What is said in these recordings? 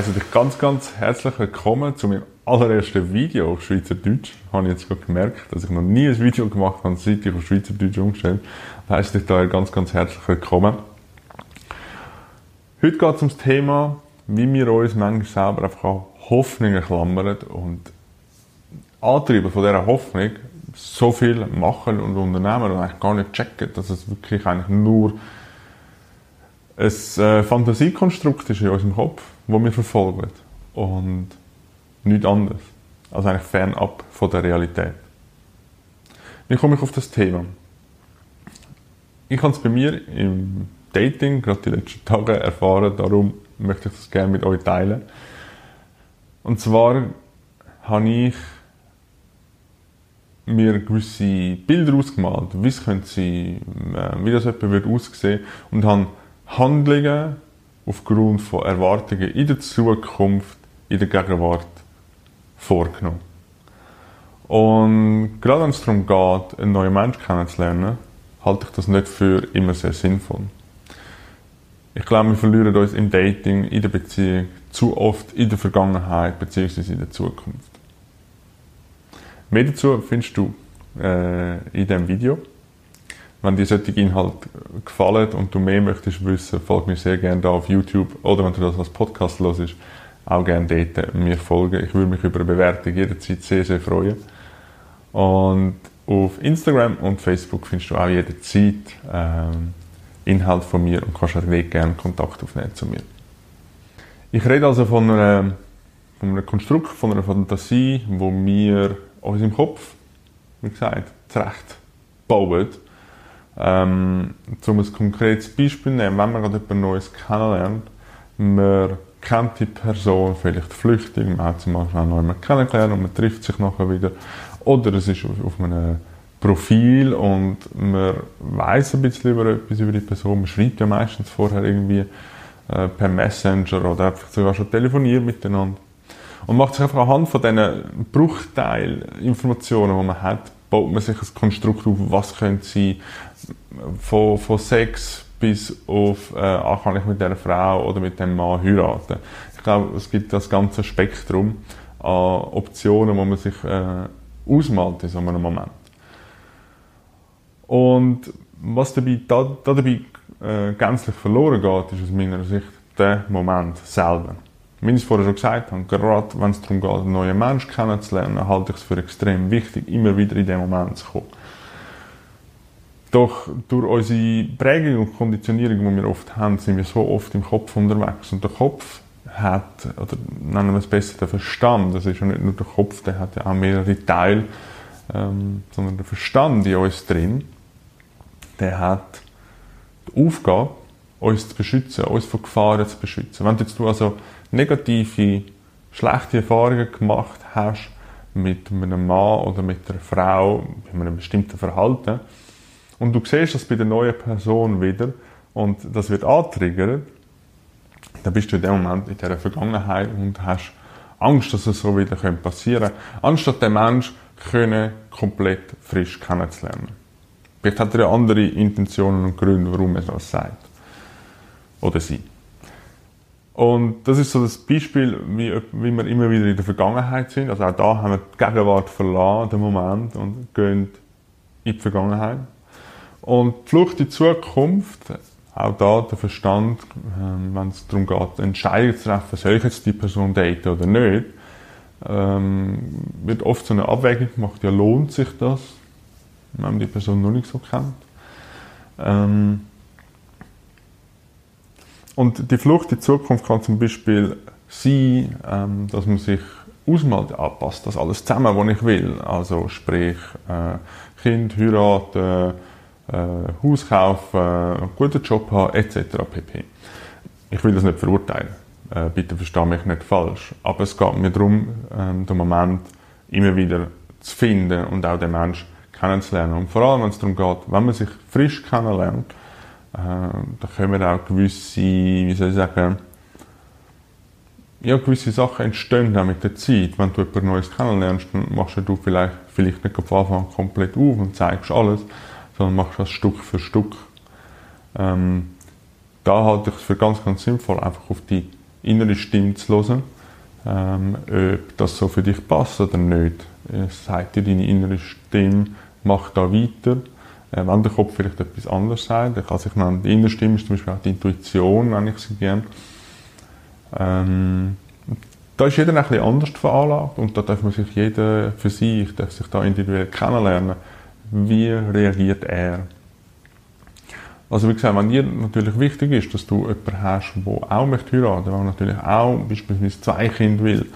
heiße dich ganz, ganz herzlich willkommen zu meinem allerersten Video auf Schweizerdeutsch. Habe ich jetzt gerade gemerkt, dass ich noch nie ein Video gemacht habe, seit ich auf Schweizerdeutsch umgestellt habe. heiße dich daher ganz, ganz herzlich willkommen. Heute geht es um das Thema, wie wir uns manchmal selber einfach an Hoffnungen klammern und Antriebe von dieser Hoffnung so viel machen und unternehmen und eigentlich gar nicht checken, dass es wirklich eigentlich nur ein äh, Fantasiekonstrukt ist in unserem Kopf, das wir verfolgen. Und nichts anderes. Also eigentlich fernab von der Realität. Wie komme ich auf das Thema? Ich habe es bei mir im Dating, gerade die letzten Tage, erfahren, darum möchte ich das gerne mit euch teilen. Und zwar habe ich mir gewisse Bilder ausgemalt, wie es könnte sein, äh, wie das wird aussehen und habe Handlungen aufgrund von Erwartungen in der Zukunft, in der Gegenwart vorgenommen. Und gerade wenn es darum geht, einen neuen Menschen kennenzulernen, halte ich das nicht für immer sehr sinnvoll. Ich glaube, wir verlieren uns im Dating, in der Beziehung zu oft in der Vergangenheit bzw. in der Zukunft. Mehr dazu findest du äh, in diesem Video. Wenn dir solche Inhalte gefallen und du mehr möchtest wissen, folg mir sehr gerne da auf YouTube oder wenn du das als Podcast hörst, auch gerne dort mir folgen. Ich würde mich über eine Bewertung jederzeit sehr, sehr freuen. Und auf Instagram und Facebook findest du auch jederzeit ähm, Inhalt von mir und kannst auch gerne Kontakt aufnehmen zu mir. Ich rede also von, einer, von einem Konstrukt, von einer Fantasie, wo wir uns im Kopf, wie gesagt, zurecht bauen ähm, um ein konkretes Beispiel zu nehmen, wenn man gerade jemand Neues kennenlernt, man kennt die Person vielleicht flüchtig, man hat sie mal schnell neu kennengelernt und man trifft sich nachher wieder. Oder es ist auf, auf einem Profil und man weiß ein bisschen über etwas über die Person. Man schreibt ja meistens vorher irgendwie äh, per Messenger oder einfach sogar schon telefoniert miteinander. Und macht sich einfach anhand von diesen Bruchteilinformationen, die man hat, baut man sich ein Konstrukt auf, was könnte sein, von, von Sex bis auf, äh, kann ich mit der Frau oder mit dem Mann heiraten. Ich glaube, es gibt das ganze Spektrum an Optionen, wo man sich äh, ausmalt in so einem Moment. Und was dabei, da, da dabei äh, gänzlich verloren geht, ist aus meiner Sicht der Moment selber. Wie ich es vorher schon gesagt habe, gerade wenn es darum geht, einen neuen Menschen kennenzulernen, halte ich es für extrem wichtig, immer wieder in diesen Moment zu kommen. Doch durch unsere Prägung und Konditionierung, die wir oft haben, sind wir so oft im Kopf unterwegs. Und der Kopf hat, oder nennen wir es besser, der Verstand, das ist ja nicht nur der Kopf, der hat ja auch mehrere Teile, ähm, sondern der Verstand in uns drin, der hat die Aufgabe, uns zu beschützen, uns vor Gefahren zu beschützen. Wenn jetzt du also negative, schlechte Erfahrungen gemacht hast mit einem Mann oder mit einer Frau, mit einem bestimmten Verhalten, und du siehst das bei der neuen Person wieder und das wird antriggert, dann bist du in dem Moment in dieser Vergangenheit und hast Angst, dass es so wieder passieren könnte, anstatt den Menschen können komplett frisch kennenzulernen. Vielleicht hat er ja andere Intentionen und Gründe, warum er das sagt. Oder sie. Und das ist so das Beispiel, wie, wie wir immer wieder in der Vergangenheit sind. Also auch da haben wir die Gegenwart verlassen, den Moment, und gehen in die Vergangenheit. Und die Flucht in die Zukunft, auch da der Verstand, ähm, wenn es darum geht, Entscheidungen zu treffen, soll ich jetzt die Person daten oder nicht, ähm, wird oft so eine Abwägung gemacht, ja, lohnt sich das, wenn man die Person noch nicht so kennt. Ähm, und die Flucht in die Zukunft kann zum Beispiel sein, dass man sich ausmalt, anpasst, das alles zusammen, was ich will. Also sprich, äh, Kind, heiraten, Haus kaufen, einen guten Job haben, etc. pp. Ich will das nicht verurteilen. Äh, bitte verstehe mich nicht falsch. Aber es geht mir darum, ähm, den Moment immer wieder zu finden und auch den Menschen kennenzulernen. Und vor allem, wenn es darum geht, wenn man sich frisch kennenlernt, äh, da können auch gewisse, wie soll ich sagen, ja, gewisse Sachen entstehen auch mit der Zeit. Wenn du etwas Neues kennenlernst, dann machst du vielleicht, vielleicht nicht von Anfang komplett auf und zeigst alles, sondern machst das Stück für Stück. Ähm, da halte ich es für ganz, ganz sinnvoll, einfach auf die innere Stimme zu hören, ähm, ob das so für dich passt oder nicht. Es sagt dir deine innere Stimme, mach da weiter. Äh, wenn der Kopf vielleicht etwas anderes sagt, dann kann sich dann, die innere Stimme ist zum Beispiel auch die Intuition, wenn ich sie gerne. Ähm, da ist jeder ein bisschen anders veranlagt und da darf man sich jeder für sich, darf sich da individuell kennenlernen. Wie reagiert er? Also wie gesagt, wenn dir natürlich wichtig ist, dass du jemanden hast, der auch möchte heiraten, der natürlich auch beispielsweise zwei Kinder will,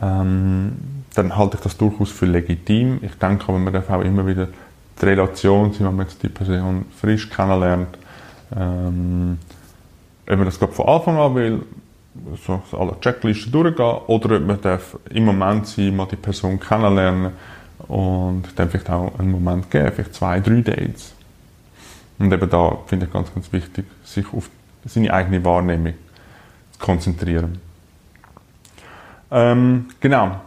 ähm, dann halte ich das durchaus für legitim. Ich denke aber, man darf auch immer wieder die Relation sein, wenn man jetzt die Person frisch kennenlernt. Ähm, ob man das gerade von Anfang an will, so alle Checklisten durchgehen, oder ob man darf im Moment sein, mal die Person kennenlernen und dann vielleicht auch einen Moment geben, vielleicht zwei, drei Dates. Und eben da finde ich ganz, ganz wichtig, sich auf seine eigene Wahrnehmung zu konzentrieren. Ähm, genau.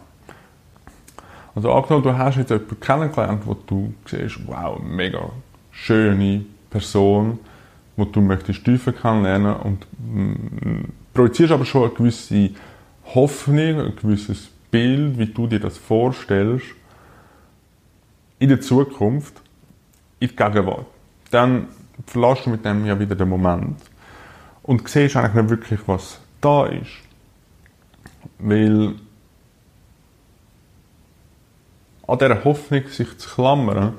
Also angenommen, du hast jetzt jemanden kennengelernt, wo du siehst, wow, mega schöne Person, wo du möchtest tiefer kennenlernen und mm, projizierst aber schon eine gewisse Hoffnung, ein gewisses Bild, wie du dir das vorstellst, in der Zukunft, in die Gegenwart dann verlässt du mit dem ja wieder den Moment und siehst eigentlich nicht wirklich, was da ist. Weil an dieser Hoffnung sich zu klammern,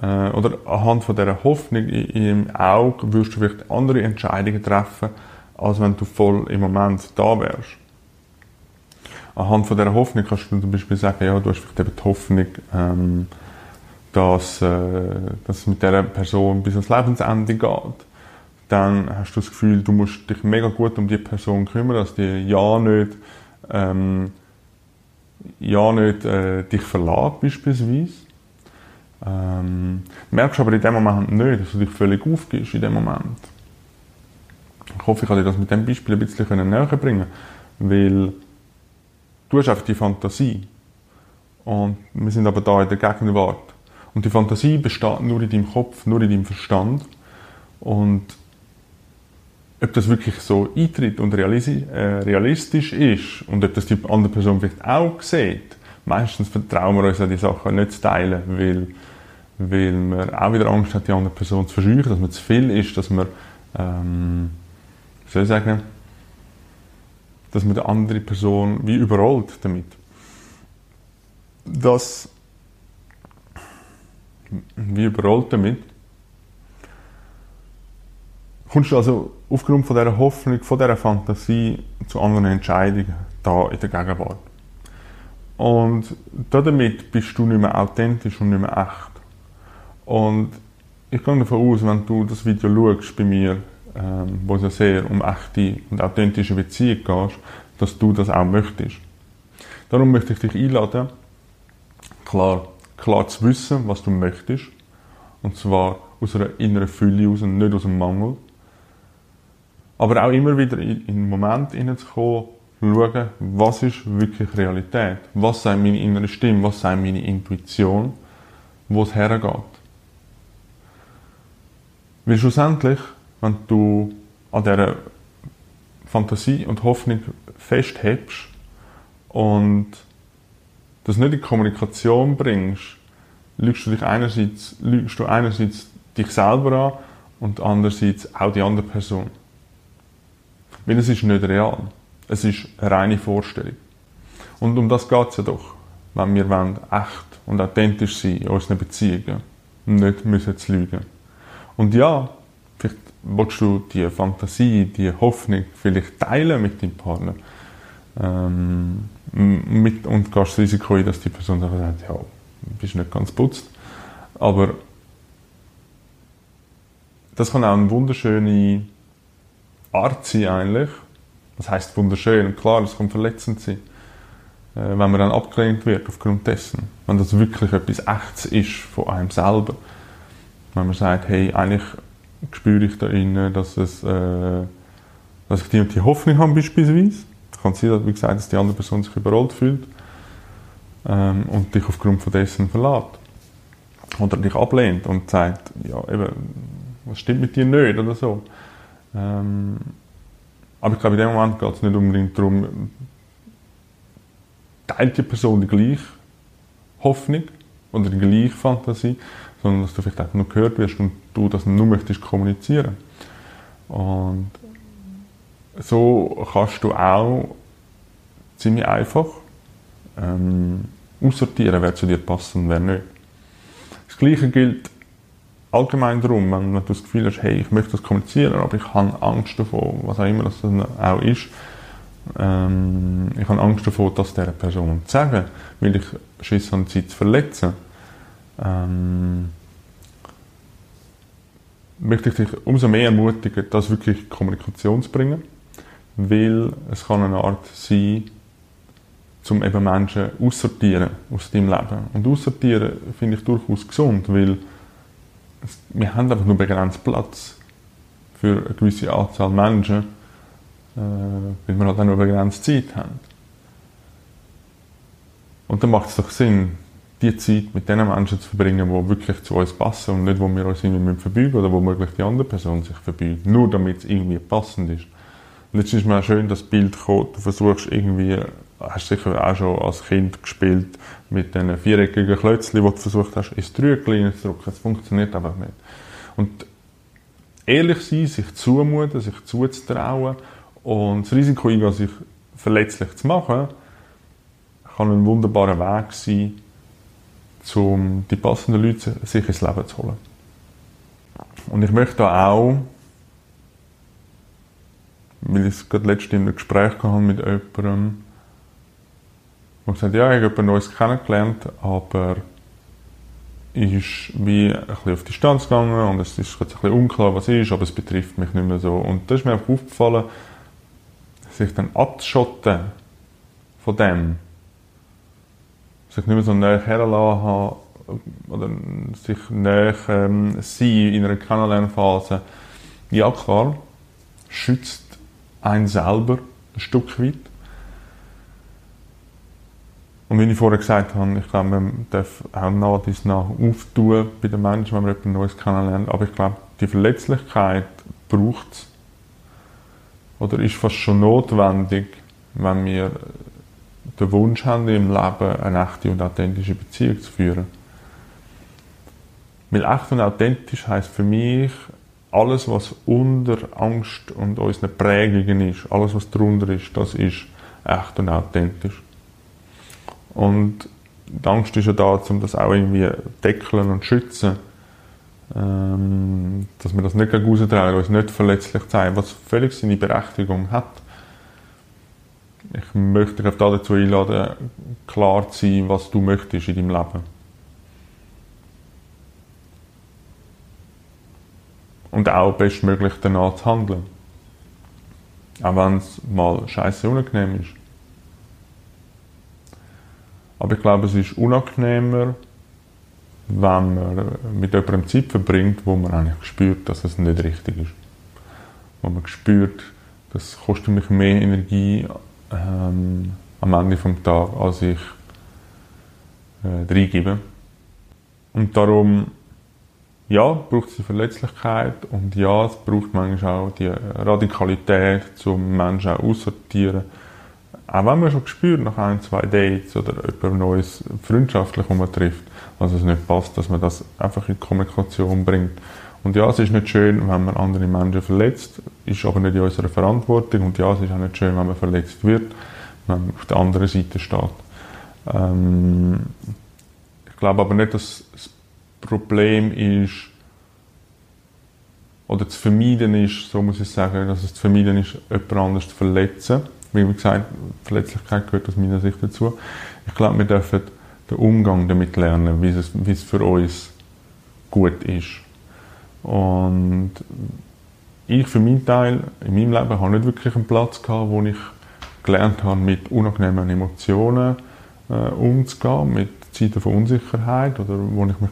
äh, oder anhand von dieser Hoffnung im Auge wirst du vielleicht andere Entscheidungen treffen, als wenn du voll im Moment da wärst. Anhand von dieser Hoffnung kannst du zum Beispiel sagen, ja, du hast vielleicht eben die Hoffnung, ähm, dass, äh, dass es mit dieser Person bis ans Lebensende geht, dann hast du das Gefühl, du musst dich mega gut um die Person kümmern, dass die ja nicht, ähm, ja nicht äh, dich verlässt, beispielsweise. Ähm, merkst aber in dem Moment nicht, dass du dich völlig aufgibst in dem Moment. Ich hoffe, ich kann dir das mit dem Beispiel ein bisschen näher bringen, weil du hast einfach die Fantasie und wir sind aber da in der Gegenwart. Und die Fantasie besteht nur in deinem Kopf, nur in deinem Verstand. Und ob das wirklich so eintritt und äh, realistisch ist und ob das die andere Person vielleicht auch sieht, meistens vertrauen wir uns an die Sachen nicht zu teilen, weil, weil man auch wieder Angst hat, die andere Person zu verscheuchen, dass man zu viel ist, dass man, ähm, wie soll ich sagen, dass man die andere Person wie überrollt damit. Das wie überrollt damit. Kommst du also aufgrund von dieser Hoffnung, von dieser Fantasie zu anderen Entscheidungen da in der Gegenwart. Und damit bist du nicht mehr authentisch und nicht mehr echt. Und ich gehe davon aus, wenn du das Video schaust bei mir, ähm, wo es ja sehr um echte und authentische Beziehungen geht, dass du das auch möchtest. Darum möchte ich dich einladen, klar, klar zu wissen, was du möchtest. Und zwar aus einer inneren Fülle heraus und nicht aus einem Mangel. Aber auch immer wieder in den Moment hineinzukommen, schauen, was ist wirklich Realität? Was sagt meine innere Stimme? Was sagt meine Intuition? Wo es hergeht? Weil schlussendlich, wenn du an dieser Fantasie und Hoffnung festhebst und das nicht in Kommunikation bringst, lügst du dich einerseits, lügst du einerseits dich selber an und andererseits auch die andere Person. Weil es ist nicht real. Es ist eine reine Vorstellung. Und um das geht es ja doch, wenn wir wollen, echt und authentisch sein in unseren Beziehungen. Nicht müssen zu lügen. Und ja, vielleicht willst du die Fantasie, die Hoffnung vielleicht teilen mit deinem Partner. Ähm, mit, und gehst das Risiko ein, dass die Person sagt, ja, bist nicht ganz putzt. Aber das kann auch eine wunderschöne Art sein eigentlich. Das heißt wunderschön. Klar, das kann verletzend sein, äh, wenn man dann abgelehnt wird aufgrund dessen. Wenn das wirklich etwas Echtes ist von einem selber. Wenn man sagt, hey, eigentlich spüre ich da innen, dass es, äh, dass ich die und die Hoffnung habe beispielsweise kann sein, wie gesagt, dass die andere Person sich überrollt fühlt ähm, und dich aufgrund von dessen verlässt. Oder dich ablehnt und sagt, ja, eben, was stimmt mit dir nicht oder so. Ähm, Aber ich glaube, in dem Moment geht es nicht unbedingt darum, teilt die Person die gleiche Hoffnung oder die gleiche Fantasie, sondern dass du vielleicht einfach nur gehört wirst und du das nur möchtest kommunizieren. Und so kannst du auch ziemlich einfach ähm, aussortieren, wer zu dir passt und wer nicht. Das Gleiche gilt allgemein darum, wenn, du das Gefühl hast, hey, ich möchte das kommunizieren, aber ich habe Angst davor, was auch immer das dann auch ist, ähm, ich habe Angst davor, das dieser Person zu sagen, weil ich Schiss habe, sie zu verletzen. Ähm, möchte ich dich umso mehr ermutigen, das wirklich Kommunikation zu bringen, weil es kann eine Art sein, um eben Menschen aussortieren aus deinem Leben. Und aussortieren finde ich durchaus gesund, weil wir haben einfach nur begrenzt Platz für eine gewisse Anzahl Menschen, äh, weil wir halt auch nur begrenzt Zeit haben. Und dann macht es doch Sinn, die Zeit mit den Menschen zu verbringen, die wirklich zu uns passen und nicht, wo wir uns irgendwie verbeugen oder wo möglich die andere Person sich verbeugt, nur damit es irgendwie passend ist. Und jetzt ist mir auch schön das Bild gekommen, du versuchst irgendwie, hast sicher auch schon als Kind gespielt, mit diesen viereckigen Klötzchen, die du versucht hast, ins Trügel zu drücken. Es funktioniert einfach nicht. Und ehrlich sein, sich zumuten, sich zuzutrauen und das Risiko eingehen, sich verletzlich zu machen, kann ein wunderbarer Weg sein, um die passenden Leute sich ins Leben zu holen. Und ich möchte auch weil ich es gerade letztens in einem Gespräch hatte mit jemandem, der gesagt hat, ja, ich habe jemand Neues kennengelernt, aber ist wie ein bisschen auf Distanz gegangen und es ist jetzt ein bisschen unklar, was ist, aber es betrifft mich nicht mehr so. Und da ist mir einfach aufgefallen, sich dann abzuschotten von dem, sich nicht mehr so näher herlassen haben oder sich näher ähm, sein in einer Kennenlernphase, ja klar, schützt ein selber ein Stück weit. Und wie ich vorher gesagt habe, ich glaube, man darf auch nach dies nach auftun bei den Menschen, wenn man etwas Neues kennenlernt. Aber ich glaube, die Verletzlichkeit braucht es oder ist fast schon notwendig, wenn wir den Wunsch haben, im Leben eine echte und authentische Beziehung zu führen. Weil echt und authentisch heißt für mich, alles, was unter Angst und unseren Prägungen ist, alles, was darunter ist, das ist echt und authentisch. Und die Angst ist ja da, um das auch irgendwie deckeln und schützen. Ähm, dass wir das nicht raustragen, uns nicht verletzlich zeigen, was völlig seine Berechtigung hat. Ich möchte dich dazu einladen, klar zu sein, was du möchtest in deinem Leben. Und auch bestmöglich danach zu handeln. Auch wenn es mal scheiße unangenehm ist. Aber ich glaube, es ist unangenehmer, wenn man mit jemandem Zeit verbringt, wo man eigentlich spürt, dass es nicht richtig ist. Wo man spürt, das kostet mich mehr Energie ähm, am Ende des Tages, als ich äh, reingebe. Und darum ja, braucht es die Verletzlichkeit und ja, es braucht manchmal auch die Radikalität, um Menschen auch aussortieren. Auch wenn man schon spürt nach ein, zwei Dates oder etwas Neues freundschaftlich, trifft, dass es nicht passt, dass man das einfach in Kommunikation bringt. Und ja, es ist nicht schön, wenn man andere Menschen verletzt, ist aber nicht in unserer Verantwortung. Und ja, es ist auch nicht schön, wenn man verletzt wird, wenn man auf der anderen Seite steht. Ähm, ich glaube aber nicht, dass das Problem ist, oder zu vermeiden ist, so muss ich sagen, dass es zu vermeiden ist, jemand anders zu verletzen. Wie gesagt, Verletzlichkeit gehört aus meiner Sicht dazu. Ich glaube, wir dürfen den Umgang damit lernen, wie es, wie es für uns gut ist. Und ich für meinen Teil, in meinem Leben, habe nicht wirklich einen Platz gehabt, wo ich gelernt habe, mit unangenehmen Emotionen äh, umzugehen, mit Zeiten von Unsicherheit oder wo ich mich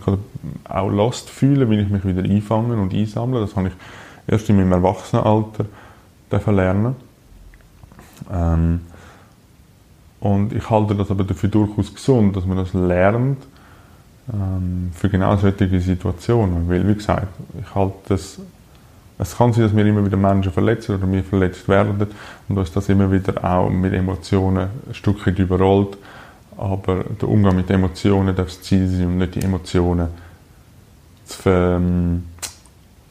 auch lost fühle, will ich mich wieder einfangen und einsammeln. Das habe ich erst in meinem Erwachsenenalter lernen. Ähm, und ich halte das aber dafür durchaus gesund, dass man das lernt ähm, für genau solche Situationen. Weil, wie gesagt, ich halte das Es kann sein, dass wir immer wieder Menschen verletzen oder wir verletzt werden und uns das immer wieder auch mit Emotionen ein Stück weit überrollt. Aber der Umgang mit Emotionen darf das Ziel sein und nicht die Emotionen ver, ähm,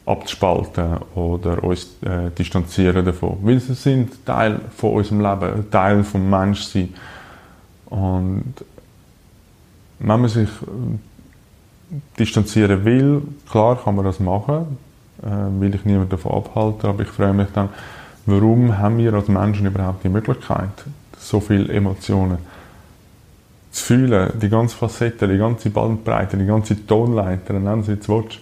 abzuspalten oder uns äh, distanzieren davon. Weil sie sind Teil von unserem Leben, Teil vom Menschsein. Und wenn man sich äh, distanzieren will, klar kann man das machen, äh, will ich niemanden davon abhalten, aber ich frage mich dann, warum haben wir als Menschen überhaupt die Möglichkeit, so viele Emotionen zu fühlen, die ganze Facette, die ganze Bandbreite, die ganze Tonleiter, nennen Sie jetzt willst.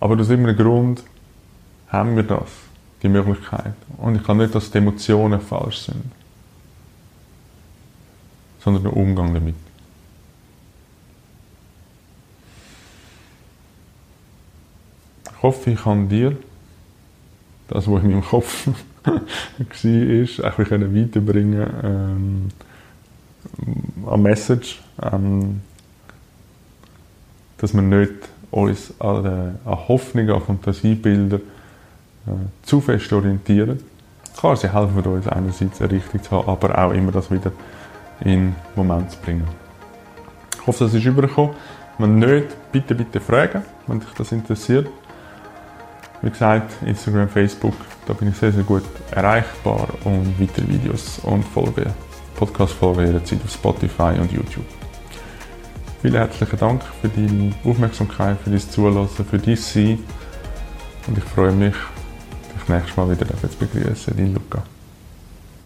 Aber aus irgendeinem Grund haben wir das, die Möglichkeit. Und ich glaube nicht, dass die Emotionen falsch sind, sondern der Umgang damit. Ich hoffe, ich kann dir das, was in meinem Kopf war, ein bisschen weiterbringen ähm, eine Message, ähm, dass wir nicht uns an, an Hoffnungen, an Fantasiebilder äh, zu fest orientieren. Klar, sie helfen uns einerseits eine Richtung zu haben, aber auch immer das wieder in den Moment zu bringen. Ich hoffe, das ist übergekommen. Wenn nicht, bitte, bitte fragen, wenn dich das interessiert. Wie gesagt, Instagram, Facebook, da bin ich sehr, sehr gut erreichbar und weitere Videos und Folgen Podcast-Folge jederzeit auf Spotify und YouTube. Vielen herzlichen Dank für deine Aufmerksamkeit, für dein Zuhören, für dein Sein. Und ich freue mich, dich nächstes Mal wieder zu begrüßen, dein Luca.